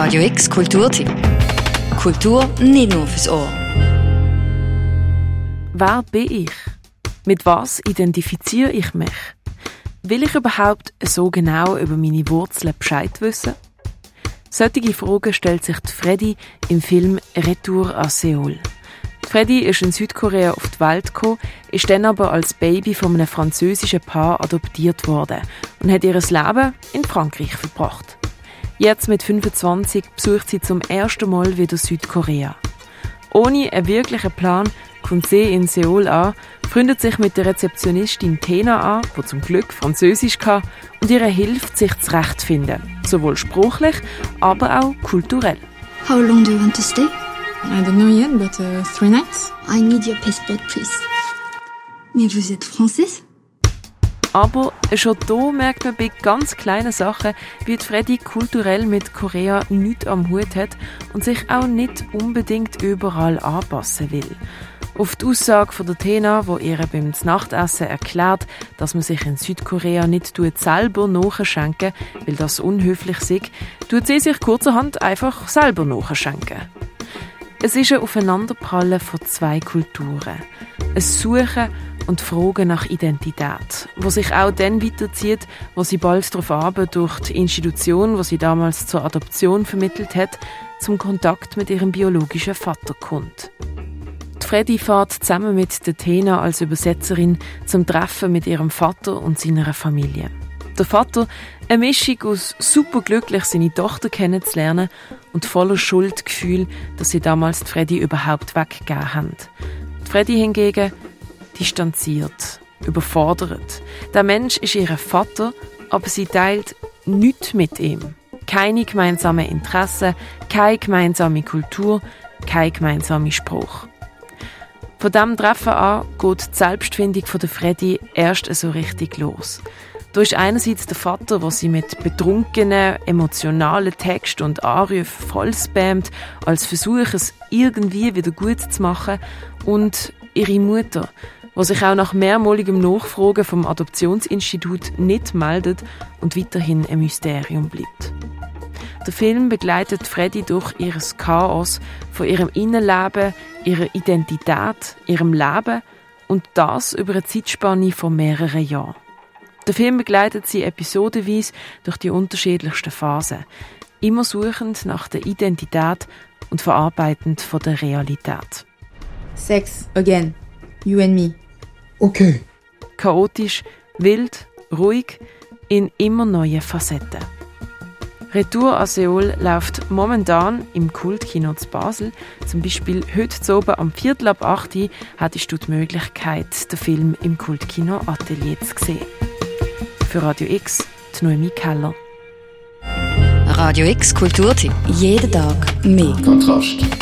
Radio X Kulturtipp. Kultur nicht nur fürs Ohr. Wer bin ich? Mit was identifiziere ich mich? Will ich überhaupt so genau über meine Wurzeln Bescheid wissen? Solche Fragen stellt sich Freddy im Film Retour à Seoul. Freddy ist in Südkorea auf die Welt gekommen, ist dann aber als Baby von einem französischen Paar adoptiert worden und hat ihr Leben in Frankreich verbracht. Jetzt mit 25 besucht sie zum ersten Mal wieder Südkorea. Ohne einen wirklichen Plan kommt sie in Seoul an, freundet sich mit der Rezeptionistin Tena an, die zum Glück Französisch kann, und ihr hilft, sich zurechtzufinden. Sowohl sprachlich, aber auch kulturell. How long do you want to stay? I don't know yet, but uh, three nights. I need your passport, please. Mais vous êtes français? Aber schon hier merkt man bei ganz kleinen Sachen, wie Freddy kulturell mit Korea nichts am Hut hat und sich auch nicht unbedingt überall anpassen will. Auf die Aussage von der Tena, wo ihr beim Nachtessen erklärt, dass man sich in Südkorea nicht selber nachschenken weil das unhöflich ist, tut sie sich kurzerhand einfach selber nachschenken. Es ist ein Aufeinanderprallen von zwei Kulturen. Ein Suchen und Fragen nach Identität, wo sich auch dann weiterzieht, wo sie bald darauf aber durch die Institution, wo sie damals zur Adoption vermittelt hat, zum Kontakt mit ihrem biologischen Vater kommt. Die Freddy fährt zusammen mit der Tena als Übersetzerin zum Treffen mit ihrem Vater und seiner Familie. Der Vater, eine Mischung aus superglücklich, seine Tochter kennenzulernen und voller Schuldgefühl, dass sie damals die Freddy überhaupt weggegeben haben. Freddy hingegen distanziert, überfordert. Der Mensch ist ihr Vater, aber sie teilt nichts mit ihm. Keine gemeinsamen Interessen, keine gemeinsame Kultur, kein gemeinsamer Spruch. Von diesem Treffen an geht die Selbstfindung von Freddy erst so richtig los. Da ist einerseits der Vater, der sie mit betrunkenen, emotionalen Texten und Anrufen voll spammt, als Versuch, es irgendwie wieder gut zu machen, und ihre Mutter, die sich auch nach mehrmaligem Nachfragen vom Adoptionsinstitut nicht meldet und weiterhin ein Mysterium bleibt. Der Film begleitet Freddy durch ihr Chaos von ihrem Innenleben, ihrer Identität, ihrem Leben und das über eine Zeitspanne von mehreren Jahren. Der Film begleitet sie episodenweise durch die unterschiedlichsten Phasen, immer suchend nach der Identität und verarbeitend von der Realität. Sex, again. You and me. Okay. Chaotisch, wild, ruhig, in immer neuen Facetten. Retour à Seoul läuft momentan im Kultkino zu Basel. Zum Beispiel heute zu oben am Viertel ab 8 Uhr hattest du die Möglichkeit, den Film im Kultkino Atelier zu sehen. Für Radio X, die Noemi Keller. Radio X Kulturtipp. Jeden Tag mehr. Kontrast.